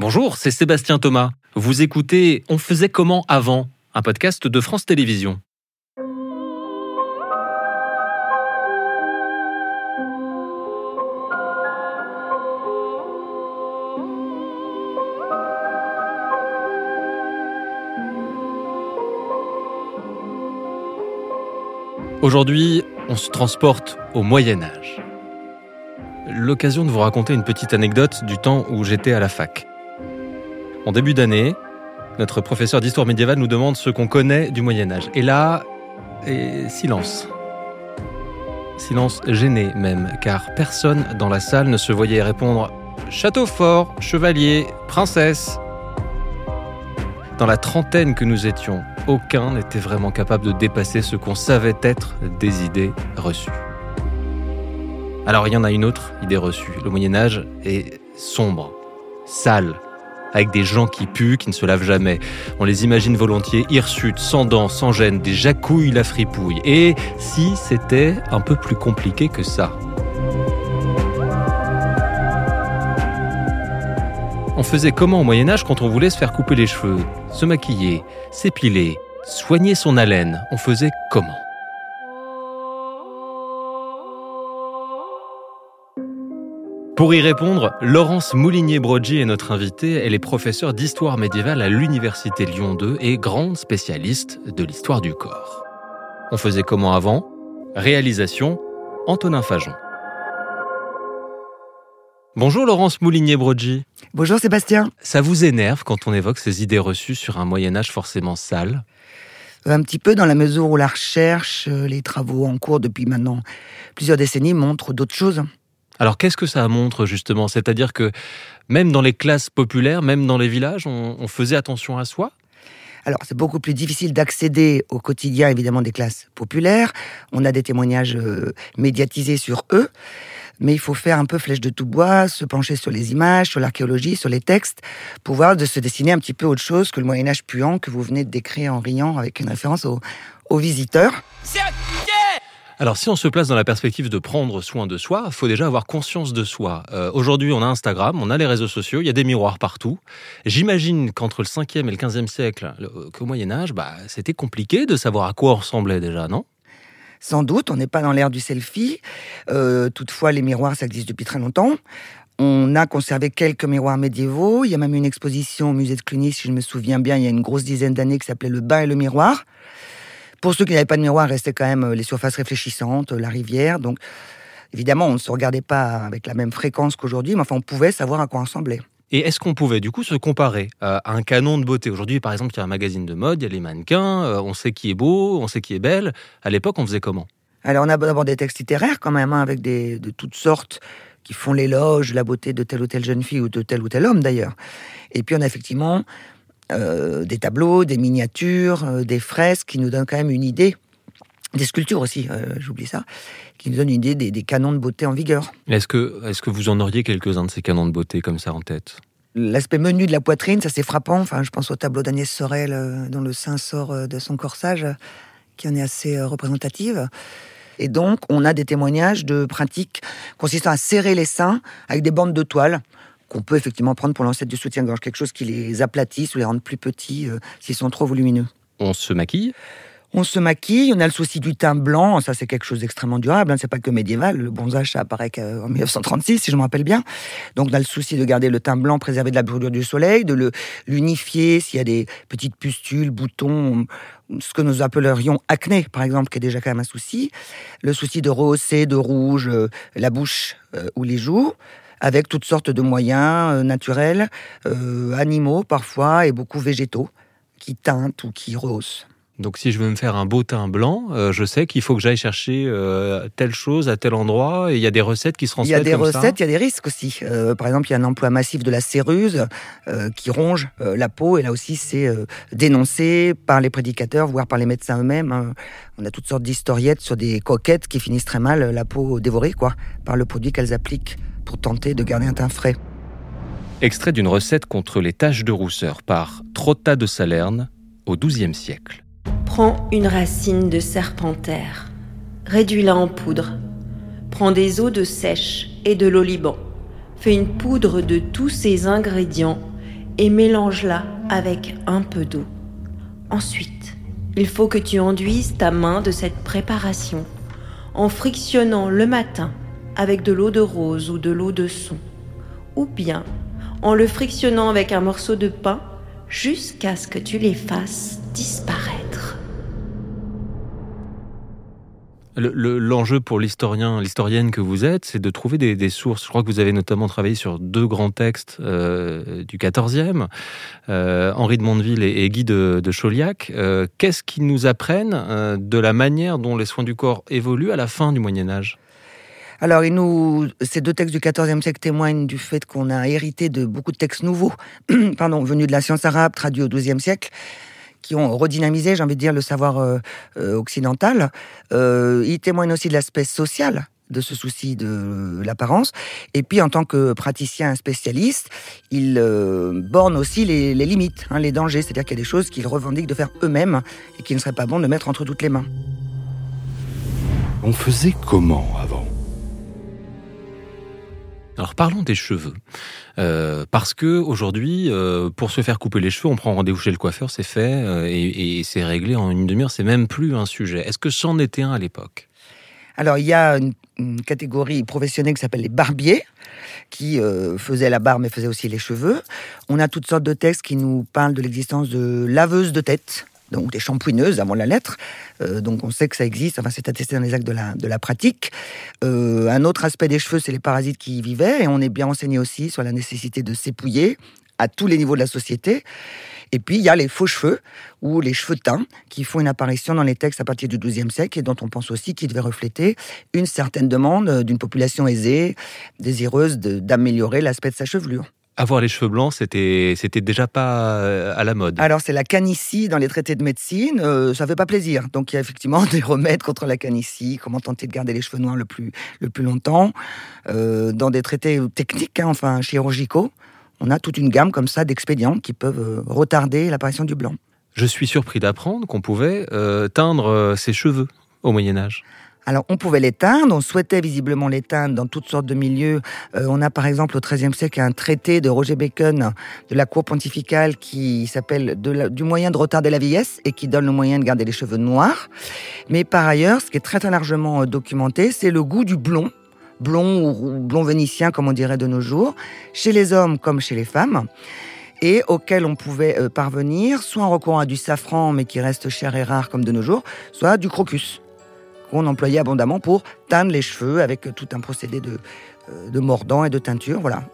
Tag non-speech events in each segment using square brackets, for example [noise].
Bonjour, c'est Sébastien Thomas. Vous écoutez On faisait comment avant un podcast de France Télévisions. Aujourd'hui, on se transporte au Moyen Âge. L'occasion de vous raconter une petite anecdote du temps où j'étais à la fac. En début d'année, notre professeur d'histoire médiévale nous demande ce qu'on connaît du Moyen Âge. Et là, silence. Silence gêné même, car personne dans la salle ne se voyait répondre Château fort, chevalier, princesse. Dans la trentaine que nous étions, aucun n'était vraiment capable de dépasser ce qu'on savait être des idées reçues. Alors il y en a une autre idée reçue. Le Moyen Âge est sombre, sale, avec des gens qui puent, qui ne se lavent jamais. On les imagine volontiers hirsutes, sans dents, sans gêne, des jacouilles la fripouille. Et si c'était un peu plus compliqué que ça On faisait comment au Moyen Âge quand on voulait se faire couper les cheveux, se maquiller, s'épiler, soigner son haleine? On faisait comment? Pour y répondre, Laurence Moulinier-Brogy est notre invitée. Elle est professeure d'histoire médiévale à l'Université Lyon 2 et grande spécialiste de l'histoire du corps. On faisait comment avant? Réalisation Antonin Fajon. Bonjour Laurence Moulinier-Brogy. Bonjour Sébastien. Ça vous énerve quand on évoque ces idées reçues sur un Moyen Âge forcément sale? Un petit peu dans la mesure où la recherche, euh, les travaux en cours depuis maintenant plusieurs décennies montrent d'autres choses. Alors qu'est-ce que ça montre justement? C'est-à-dire que même dans les classes populaires, même dans les villages, on, faisait attention à soi? Alors, c'est beaucoup plus difficile d'accéder au quotidien, évidemment, des classes populaires. On a des témoignages euh, médiatisés sur eux. Mais il faut faire un peu flèche de tout bois, se pencher sur les images, sur l'archéologie, sur les textes, pour voir de se dessiner un petit peu autre chose que le Moyen-Âge puant que vous venez de décrire en riant avec une référence aux, aux visiteurs. Alors, si on se place dans la perspective de prendre soin de soi, il faut déjà avoir conscience de soi. Euh, aujourd'hui, on a Instagram, on a les réseaux sociaux, il y a des miroirs partout. J'imagine qu'entre le 5e et le 15e siècle, qu'au Moyen-Âge, bah, c'était compliqué de savoir à quoi on ressemblait déjà, non? Sans doute, on n'est pas dans l'ère du selfie. Euh, toutefois, les miroirs, ça existe depuis très longtemps. On a conservé quelques miroirs médiévaux. Il y a même une exposition au musée de Cluny, si je me souviens bien, il y a une grosse dizaine d'années, qui s'appelait Le bain et le miroir. Pour ceux qui n'avaient pas de miroir, restaient quand même euh, les surfaces réfléchissantes, euh, la rivière. Donc, évidemment, on ne se regardait pas avec la même fréquence qu'aujourd'hui, mais enfin, on pouvait savoir à quoi ressembler. Et est-ce qu'on pouvait du coup se comparer à un canon de beauté? Aujourd'hui, par exemple, il y a un magazine de mode, il y a les mannequins, euh, on sait qui est beau, on sait qui est belle. À l'époque, on faisait comment? Alors, on a d'abord des textes littéraires quand même, hein, avec des, de toutes sortes qui font l'éloge de la beauté de telle ou telle jeune fille ou de tel ou tel homme d'ailleurs. Et puis, on a effectivement euh, des tableaux, des miniatures, euh, des fresques qui nous donnent quand même une idée, des sculptures aussi, euh, j'oublie ça, qui nous donnent une idée des, canons de beauté en vigueur. Est-ce que, est que vous en auriez quelques-uns de ces canons de beauté comme ça en tête? L'aspect menu de la poitrine, ça c'est frappant. Enfin, je pense au tableau d'Agnès Sorel dont le sein sort de son corsage, qui en est assez représentative. Et donc, on a des témoignages de pratiques consistant à serrer les seins avec des bandes de toile qu'on peut effectivement prendre pour l'ancêtre du soutien-gorge, quelque chose qui les aplatisse ou les rende plus petits euh, s'ils sont trop volumineux. On se maquille? On se maquille, on a le souci du teint blanc, ça c'est quelque chose d'extrêmement durable, hein, c'est pas que médiéval, le bronzage ça apparaît qu'en 1936 si je me rappelle bien. Donc on a le souci de garder le teint blanc préservé de la brûlure du soleil, de l'unifier s'il y a des petites pustules, boutons, ce que nous appellerions acné par exemple, qui est déjà quand même un souci. Le souci de rehausser de rouge euh, la bouche euh, ou les joues avec toutes sortes de moyens euh, naturels, euh, animaux parfois et beaucoup végétaux qui teintent ou qui rehaussent. Donc si je veux me faire un beau teint blanc, euh, je sais qu'il faut que j'aille chercher telle chose à tel endroit et il y a des recettes qui se transmettent Il y a des recettes, il y a des risques aussi. par exemple, il y a un emploi massif de la céruse qui ronge la peau et là aussi c'est dénoncé par les prédicateurs, voire par les médecins eux-mêmes. Hein. On a toutes sortes d'historiettes sur des coquettes qui finissent très mal, la peau dévorée quoi, par le produit qu'elles appliquent pour tenter de garder un teint frais. Extrait d'une recette contre les taches de rousseur par Trotta de Salerne au XIIe siècle. Prends une racine de serpentaire, réduis-la en poudre. Prends des eaux de sèche et de l'oliban. Fais une poudre de tous ces ingrédients et mélange-la avec un peu d'eau. Ensuite, il faut que tu enduises ta main de cette préparation en frictionnant le matin avec de l'eau de rose ou de l'eau de son, ou bien en le frictionnant avec un morceau de pain jusqu'à ce que tu les fasses disparaître. L'enjeu pour l'historien, l'historienne que vous êtes, c'est de trouver des, sources. Je crois que vous avez notamment travaillé sur deux grands textes euh, du XIVe, euh, Henri de Mondeville et, Guy de, Chauliac. Euh, qu'est-ce qu'ils nous apprennent de la manière dont les soins du corps évoluent à la fin du Moyen Âge? Alors, ces deux textes du XIVe siècle témoignent du fait qu'on a hérité de beaucoup de textes nouveaux, [clears throat] pardon, venus de la science arabe, traduits au XIIe siècle, qui ont redynamisé, j'ai envie de dire, le savoir euh, euh, occidental. Euh, ils témoignent aussi de l'aspect social de ce souci de l'apparence. Et puis, en tant que praticien spécialiste, il borne aussi les, limites, hein, les dangers. C'est-à-dire qu'il y a des choses qu'ils revendiquent de faire eux-mêmes et qu'il ne serait pas bon de mettre entre toutes les mains. On faisait comment avant alors parlons des cheveux, euh, parce que aujourd'hui, euh, pour se faire couper les cheveux, on prend rendez-vous chez le coiffeur, c'est fait euh, et, c'est réglé en une demi-heure. C'est même plus un sujet. Est-ce que c'en était un à l'époque? Alors il y a une, catégorie professionnelle qui s'appelle les barbiers, qui faisaient la barbe mais faisaient aussi les cheveux. On a toutes sortes de textes qui nous parlent de l'existence de laveuses de tête donc des shampouineuses avant la lettre. Euh, donc on sait que ça existe, enfin c'est attesté dans les actes de la, pratique. Euh, un autre aspect des cheveux, c'est les parasites qui y vivaient, et on est bien enseigné aussi sur la nécessité de s'épouiller à tous les niveaux de la société. Et puis il y a les faux cheveux ou les cheveux teints qui font une apparition dans les textes à partir du XIIe siècle et dont on pense aussi qu'ils devaient refléter une certaine demande d'une population aisée, désireuse d'améliorer l'aspect de sa chevelure. Avoir les cheveux blancs, c'était c'était déjà pas euh, à la mode. Alors c'est la canicie dans les traités de médecine, euh, ça fait pas plaisir. Donc il y a effectivement [laughs] des remèdes contre la canicie, comment tenter de garder les cheveux noirs le plus le plus longtemps? Euh, dans des traités techniques, hein, enfin chirurgicaux, on a toute une gamme comme ça d'expédients qui peuvent retarder l'apparition du blanc. Je suis surpris d'apprendre qu'on pouvait teindre ses cheveux au Moyen Âge. Alors, on pouvait l'éteindre, on souhaitait visiblement l'éteindre dans toutes sortes de milieux. Euh, on a par exemple au XIIIe siècle un traité de Roger Bacon de la cour pontificale qui s'appelle Du moyen de retarder la vieillesse et qui donne le moyen de garder les cheveux noirs. Mais par ailleurs, ce qui est très très largement euh, documenté, c'est le goût du blond blond ou blond vénitien, comme on dirait de nos jours, chez les hommes comme chez les femmes, et auquel on pouvait euh, parvenir soit en recourant à du safran, mais qui reste cher et rare comme de nos jours, soit du crocus qu'on employait abondamment pour teindre les cheveux avec tout un procédé de, euh, mordant et de teinture. Voilà,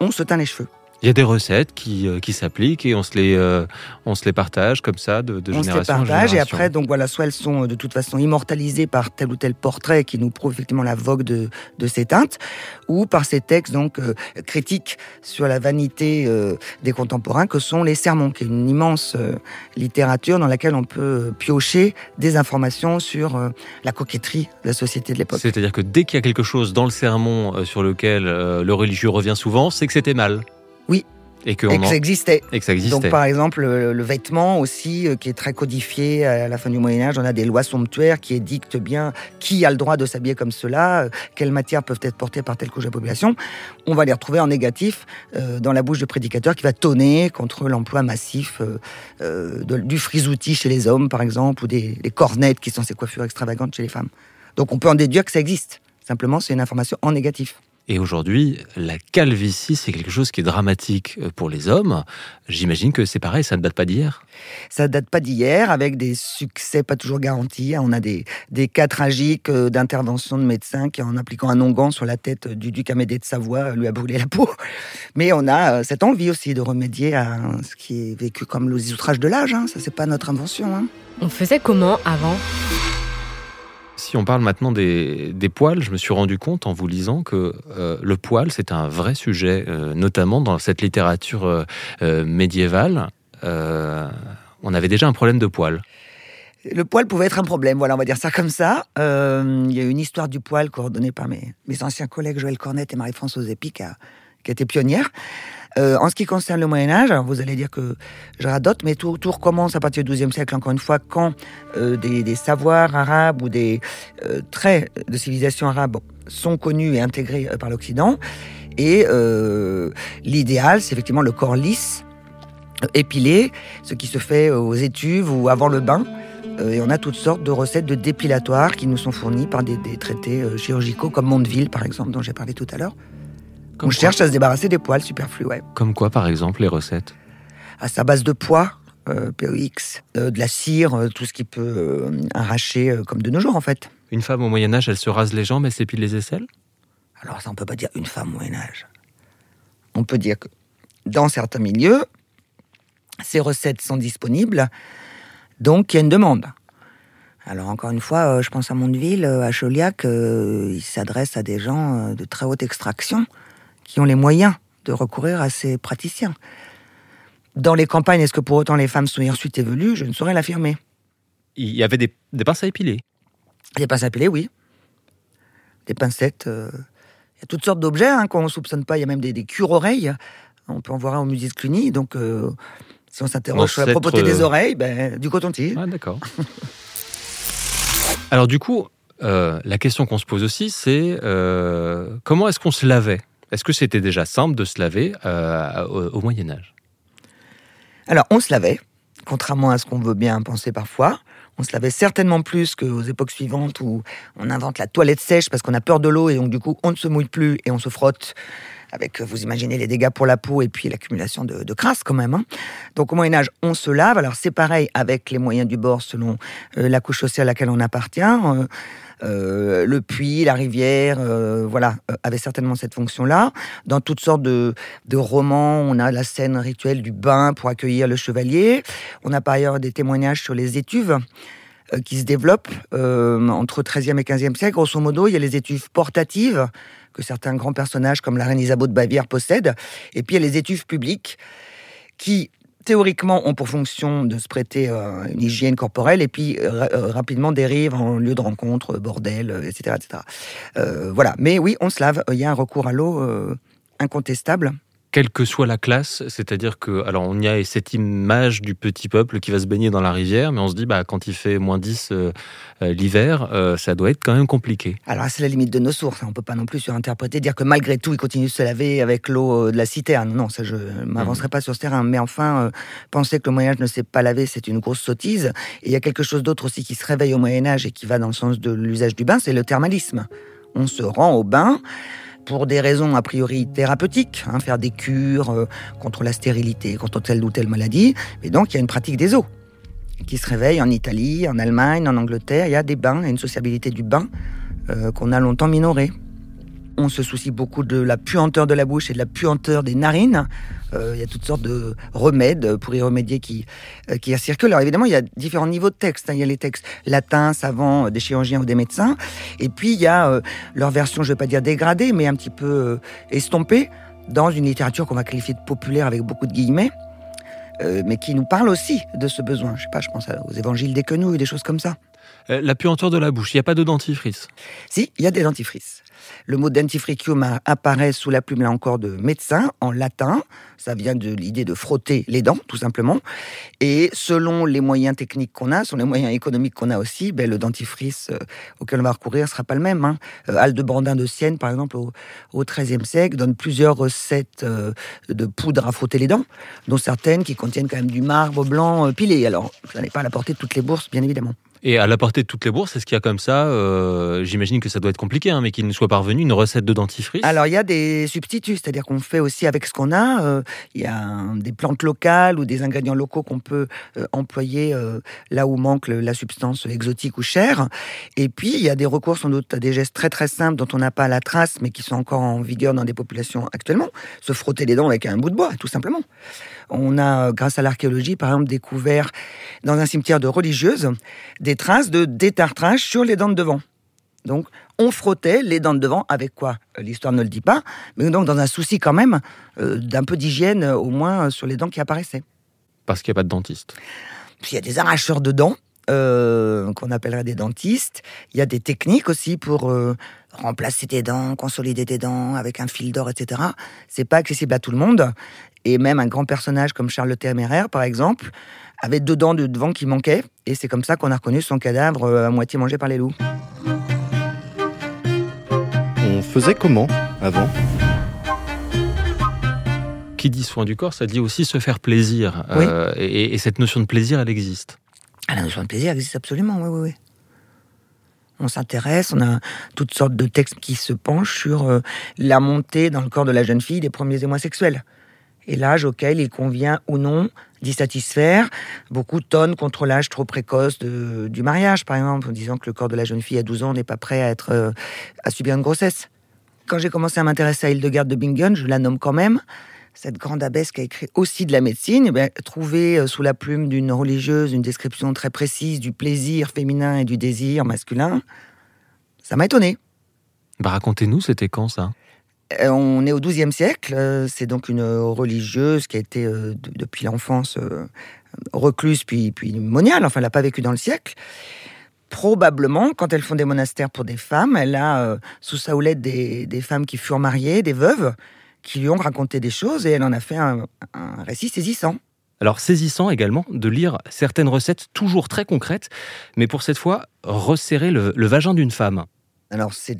on, se teint les cheveux. Il y a des recettes qui, euh, qui s'appliquent et on se, les, euh, on se les partage comme ça de, de génération on se les partage et après, donc voilà, soit elles sont de toute façon immortalisées par tel ou tel portrait qui nous prouve effectivement la vogue de, de ces teintes, ou par ces textes donc critiques sur la vanité des contemporains que sont les sermons, qui est une immense littérature dans laquelle on peut piocher des informations sur la coquetterie de la société de l'époque. C'est-à-dire que dès qu'il y a quelque chose dans le sermon sur lequel le religieux revient souvent, c'est que c'était mal. Oui. Et que, ça existait. Et que ça existait. Donc, par exemple, le, vêtement aussi, euh, qui est très codifié à la fin du Moyen-Âge, on a des lois somptuaires qui édictent bien qui a le droit de s'habiller comme cela, euh, quelles matières peuvent être portées par telle couche de la population. On va les retrouver en négatif euh, dans la bouche de prédicateur qui va tonner contre l'emploi massif du frisoutis chez les hommes, par exemple, ou des, des cornettes qui sont ces coiffures extravagantes chez les femmes. Donc, on peut en déduire que ça existe. Simplement, c'est une information en négatif. Et aujourd'hui, la calvitie, c'est quelque chose qui est dramatique euh, pour les hommes. J'imagine que c'est pareil, ça ne date pas d'hier. Ça ne date pas d'hier, avec des succès pas toujours garantis. On a des, des cas tragiques euh, d'intervention de médecins qui, en appliquant un onguent sur la tête du duc Amédée de Savoie, lui a brûlé la peau. [laughs] Mais on a euh, cette envie aussi de remédier à ce qui est vécu comme les outrages de l'âge. Hein. Ça, c'est pas notre invention. Hein. On faisait comment avant? Si on parle maintenant des, poils, je me suis rendu compte en vous lisant que euh, le poil, c'est un vrai sujet, euh, notamment dans cette littérature euh, médiévale. on avait déjà un problème de poils. Le poil pouvait être un problème, voilà, on va dire ça comme ça. Il y a une histoire du poil coordonnée par mes, mes anciens collègues Joël Cornette et Marie-Françoise Epic, qui était pionnière. Euh, en ce qui concerne le Moyen Âge, vous allez dire que je radote, mais tout, recommence à partir du XIIe siècle, encore une fois, quand euh, des, savoirs arabes ou des euh, traits de civilisation arabe sont connus et intégrés par l'Occident. Et l'idéal, c'est effectivement le corps lisse, épiler, ce qui se fait aux étuves ou avant le bain. Et on a toutes sortes de recettes de dépilatoires qui nous sont fournies par des, des traités chirurgicaux comme Mondeville, par exemple, dont j'ai parlé tout à l'heure. Comme On quoi cherche à se débarrasser des poils superflus, ouais. Comme quoi, par exemple, les recettes À sa base de poids, euh, POX, euh, de la cire, euh, tout ce qui peut euh, arracher euh, comme de nos jours, en fait. Une femme au Moyen-Âge, elle se rase les jambes, elle s'épile les aisselles? Alors ça, on peut pas dire une femme au Moyen-Âge. On peut dire que dans certains milieux, ces recettes sont disponibles, donc il y a une demande. Alors encore une fois, je pense à Mondeville, à Chauliac, il s'adresse à des gens de très haute extraction qui ont les moyens de recourir à ces praticiens. Dans les campagnes, est-ce que pour autant les femmes sont hirsutes évolues? Je ne saurais l'affirmer. Il y avait des, des pinces à épiler. Des pinces à peler, oui. Des pincettes. euh, Il y a toutes sortes d'objets hein, qu'on ne soupçonne pas. Il y a même des, des cure-oreilles. On peut en voir un au musée de Cluny. Donc, euh, si on s'interroge sur la propreté des euh, oreilles, ben, du coton-tige. Ah, d'accord. [laughs] Alors, du coup, euh, la question qu'on se pose aussi, c'est comment est-ce qu'on se lavait? Est-ce que c'était déjà simple de se laver euh, au, au Moyen-Âge Alors, on se lavait, contrairement à ce qu'on veut bien penser parfois. On se lavait certainement plus qu'aux époques suivantes où on invente la toilette sèche parce qu'on a peur de l'eau et donc du coup on ne se mouille plus et on se frotte avec, euh, vous imaginez, les dégâts pour la peau et puis l'accumulation de, crasse quand même. hein. Donc au Moyen Âge, on se lave. Alors c'est pareil avec les moyens du bord selon euh, la couche sociale à laquelle on appartient. Euh, euh, le puits, la rivière, voilà, euh, avait certainement cette fonction-là. Dans toutes sortes de, romans, on a la scène rituelle du bain pour accueillir le chevalier. On a par ailleurs des témoignages sur les étuves qui se développent entre 13e et 15e siècle. Grosso modo, il y a les étuves portatives que certains grands personnages comme la reine Isabeau de Bavière possèdent. Et puis il y a les étuves publiques qui théoriquement ont pour fonction de se prêter euh, une hygiène corporelle et puis euh, euh, rapidement dérivent en lieu de rencontre, bordel, euh, etc. etc. Euh, voilà. Mais oui, on se lave. Il y a un recours à l'eau incontestable. Quelle que soit la classe, c'est-à-dire que, alors on y a cette image du petit peuple qui va se baigner dans la rivière, mais on se dit, bah, quand il fait moins 10 euh, euh, l'hiver, euh, ça doit être quand même compliqué. Alors c'est la limite de nos sources. hein. On peut pas non plus surinterpréter, dire que malgré tout, ils continuent de se laver avec l'eau de la citerne. Non, ça je m'avancerai pas sur ce terrain. Mais enfin, penser que le Moyen Âge ne sait pas laver, c'est une grosse sottise. Et il y a quelque chose d'autre aussi qui se réveille au Moyen Âge et qui va dans le sens de l'usage du bain, c'est le thermalisme. On se rend au bain pour des raisons a priori thérapeutiques, hein, faire des cures euh, contre la stérilité, contre telle ou telle maladie. Et donc il y a une pratique des eaux qui se réveille en Italie, en Allemagne, en Angleterre. Il y a des bains, il y a une sociabilité du bain euh, qu'on a longtemps minorée. On se soucie beaucoup de la puanteur de la bouche et de la puanteur des narines. Euh, il y a toutes sortes de remèdes pour y remédier qui, euh, qui circulent. Alors évidemment, il y a différents niveaux de textes. hein. Il y a les textes latins, savants, euh, des chirurgiens ou des médecins. Et puis il y a leur version, je ne vais pas dire dégradée, mais un petit peu estompée dans une littérature qu'on va qualifier de populaire avec beaucoup de guillemets. mais qui nous parle aussi de ce besoin. Je sais pas, je pense aux évangiles des quenouilles, des choses comme ça. Euh, la puanteur de la bouche, il n'y a pas de dentifrice. Si, il y a des dentifrices. Le mot dentifricium apparaît sous la plume, là encore, de médecin, en latin. Ça vient de l'idée de frotter les dents, tout simplement. Et selon les moyens techniques qu'on a, selon les moyens économiques qu'on a aussi, ben, le dentifrice euh, auquel on va recourir ne sera pas le même. Hein. Euh, de Sienne, par exemple, au, XIIIe siècle, donne plusieurs recettes de poudre à frotter les dents, dont certaines qui contiennent quand même du marbre blanc pilé. Alors, ça n'est pas à la portée de toutes les bourses, bien évidemment. Et à la portée de toutes les bourses, est-ce qu'il y a comme ça, euh, j'imagine que ça doit être compliqué, hein, mais qu'il nous soit parvenu une recette de dentifrice Alors, il y a des substituts, c'est-à-dire qu'on fait aussi avec ce qu'on a. euh, Il y a des plantes locales ou des ingrédients locaux qu'on peut euh, employer là où manque la substance exotique ou chère. Et puis, il y a des recours sans doute à des gestes très très simples dont on n'a pas la trace, mais qui sont encore en vigueur dans des populations actuellement. Se frotter les dents avec un bout de bois, tout simplement. On a, grâce à l'archéologie, par exemple, découvert dans un cimetière de religieuses des traces de détartrage sur les dents de devant. Donc, on frottait les dents de devant avec quoi? L'histoire ne le dit pas, mais donc dans un souci quand même euh, d'un peu d'hygiène, euh, au moins euh, sur les dents qui apparaissaient. Parce qu'il n'y a pas de dentiste. Puis il y a des arracheurs de dents. euh, qu'on appellerait des dentistes. Il y a des techniques aussi pour euh, remplacer tes dents, consolider tes dents avec un fil d'or, etc. C'est pas accessible à tout le monde. Et même un grand personnage comme Charles le Téméraire, par exemple, avait deux dents de devant qui manquaient. Et c'est comme ça qu'on a reconnu son cadavre euh, à moitié mangé par les loups. On faisait comment avant? Qui dit soin du corps, ça dit aussi se faire plaisir. Euh, et, cette notion de plaisir, elle existe. Ah, la notion de plaisir existe absolument, oui, oui, oui. On s'intéresse, on a toutes sortes de textes qui se penchent sur euh, la montée dans le corps de la jeune fille des premiers émois sexuels et l'âge auquel il convient ou non d'y satisfaire. Beaucoup tonnent contre l'âge trop précoce du mariage, par exemple, en disant que le corps de la jeune fille à 12 ans n'est pas prêt à, être, euh, à subir une grossesse. Quand j'ai commencé à m'intéresser à Hildegard de Bingen, je la nomme quand même, cette grande abbesse qui a écrit aussi de la médecine, eh trouver euh, sous la plume d'une religieuse une description très précise du plaisir féminin et du désir masculin, ça m'a étonné. Bah racontez-nous, c'était quand ça? Euh, on est au XIIe siècle. Euh, c'est donc une religieuse qui a été depuis l'enfance recluse puis, puis moniale. Enfin, elle n'a pas vécu dans le siècle probablement, quand elle font des monastères pour des femmes, elle a euh, sous sa houlette des, femmes qui furent mariées, des veuves, qui lui ont raconté des choses et elle en a fait un, récit saisissant. Alors saisissant également de lire certaines recettes toujours très concrètes, mais pour cette fois resserrer le, vagin d'une femme. Alors, c'est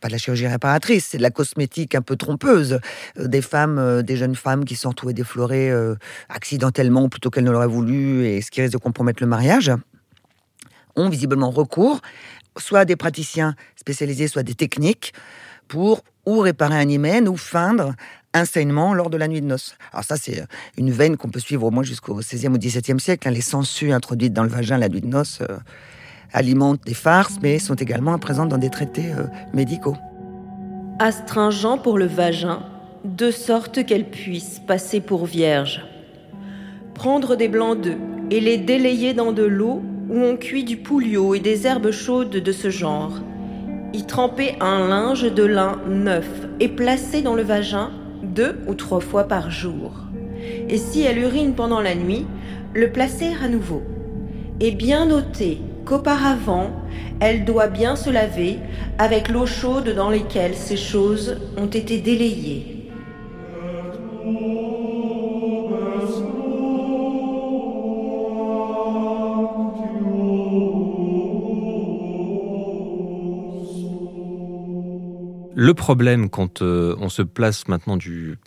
pas de la chirurgie réparatrice, c'est de la cosmétique un peu trompeuse. Euh, des femmes, euh, des jeunes femmes qui se sont retrouvées déflorées accidentellement plutôt qu'elles ne l'auraient voulu et ce qui risque de compromettre le mariage ont visiblement recours soit à des praticiens spécialisés, soit des techniques pour ou réparer un hymen ou feindre un saignement lors de la nuit de noces. Alors ça, c'est une veine qu'on peut suivre au moins jusqu'au XVIe ou XVIIe siècle. Hein. Les sangsues introduites dans le vagin la nuit de noces euh, alimentent des farces, mais sont également présentes dans des traités euh, médicaux. Astringent pour le vagin, de sorte qu'elle puisse passer pour vierge. Prendre des blancs d'œufs et les délayer dans de l'eau où on cuit du pouliot et des herbes chaudes de ce genre. Y tremper un linge de lin neuf et placer dans le vagin deux ou trois fois par jour. Et si elle urine pendant la nuit, le placer à nouveau. Et bien noter qu'auparavant, elle doit bien se laver avec l'eau chaude dans laquelle ces choses ont été délayées. Le problème, quand euh, on se place maintenant du,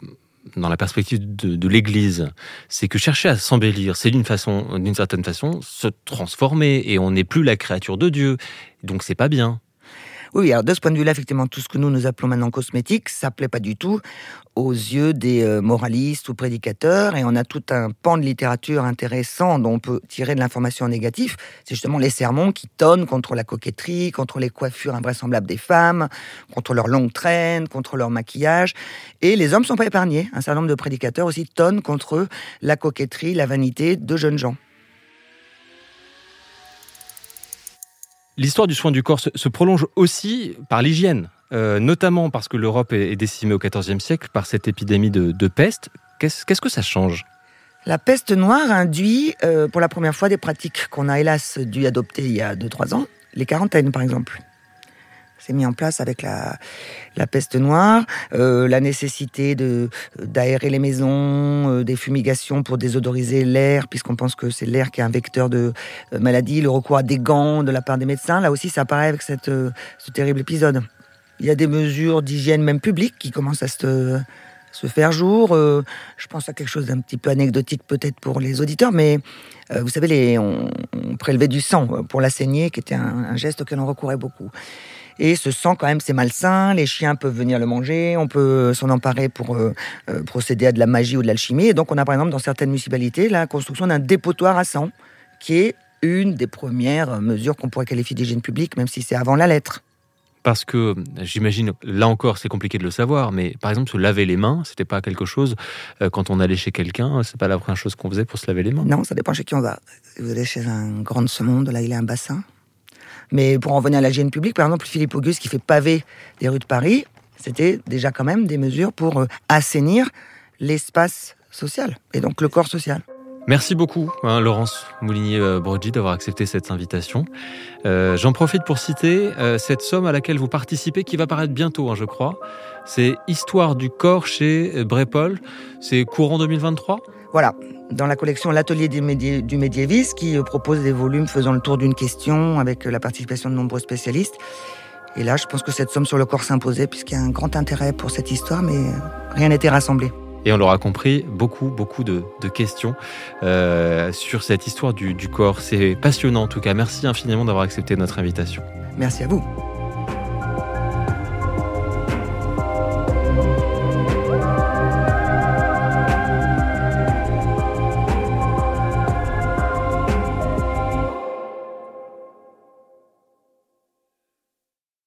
dans la perspective de, l'Église, c'est que chercher à s'embellir, c'est d'une façon, d'une certaine façon, se transformer, et on n'est plus la créature de Dieu. Donc c'est pas bien. Oui, alors de ce point de vue-là, effectivement, tout ce que nous nous appelons maintenant cosmétique, ça plaît pas du tout aux yeux des euh, moralistes ou prédicateurs, et on a tout un pan de littérature intéressant dont on peut tirer de l'information négative. C'est justement les sermons qui tonnent contre la coquetterie, contre les coiffures invraisemblables des femmes, contre leurs longues traînes, contre leur maquillage. Et les hommes sont pas épargnés. Un certain nombre de prédicateurs aussi tonnent contre la coquetterie, la vanité de jeunes gens. L'histoire du soin du corps se, prolonge aussi par l'hygiène, euh, notamment parce que l'Europe est, décimée au XIVe siècle par cette épidémie de, peste. Qu'est-ce que ça change? La peste noire induit euh, pour la première fois des pratiques qu'on a hélas dû adopter il y a 2-3 ans, les quarantaines par exemple c'est mis en place avec la, peste noire, euh, la nécessité de d'aérer les maisons, euh, des fumigations pour désodoriser l'air, puisqu'on pense que c'est l'air qui est un vecteur de euh, maladie, le recours à des gants de la part des médecins. Là aussi, ça apparaît avec cette, ce terrible épisode. Il y a des mesures d'hygiène même publique qui commencent à se, se faire jour. je pense à quelque chose d'un petit peu anecdotique peut-être pour les auditeurs, mais vous savez, les, on, prélevait du sang pour la saignée, qui était un, un geste auquel on recourait beaucoup. Et ce sang, quand même, c'est malsain. Les chiens peuvent venir le manger. On peut s'en emparer pour euh, euh, procéder à de la magie ou de l'alchimie. Et donc, on a par exemple dans certaines municipalités la construction d'un dépotoir à sang, qui est une des premières mesures qu'on pourrait qualifier d'hygiène publique, même si c'est avant la lettre. Parce que j'imagine, là encore, c'est compliqué de le savoir, mais par exemple, se laver les mains, c'était pas quelque chose euh, quand on allait chez quelqu'un, c'est pas la première chose qu'on faisait pour se laver les mains. Non, ça dépend chez qui on va. vous allez chez un grand de ce monde, là, il a un bassin. Mais pour en venir à la hygiène publique, par exemple, Philippe Auguste qui fait pavé des rues de Paris, c'était déjà quand même des mesures pour euh, assainir l'espace social et donc le corps social. Merci beaucoup, hein, Laurence Moulinier-Brodji, d'avoir accepté cette invitation. Euh, j'en profite pour citer euh, cette somme à laquelle vous participez, qui va paraître bientôt, hein, je crois. C'est Histoire du corps chez Brépol. C'est courant 2023 Voilà, dans la collection L'Atelier du, médiévisme, qui euh, propose des volumes faisant le tour d'une question avec la participation de nombreux spécialistes. Et là, je pense que cette somme sur le corps s'imposait puisqu'il y a un grand intérêt pour cette histoire, mais rien n'était rassemblé. Et on l'aura compris, beaucoup, beaucoup de, questions euh, sur cette histoire du, du corps. C'est passionnant en tout cas. Merci infiniment d'avoir accepté notre invitation. Merci à vous.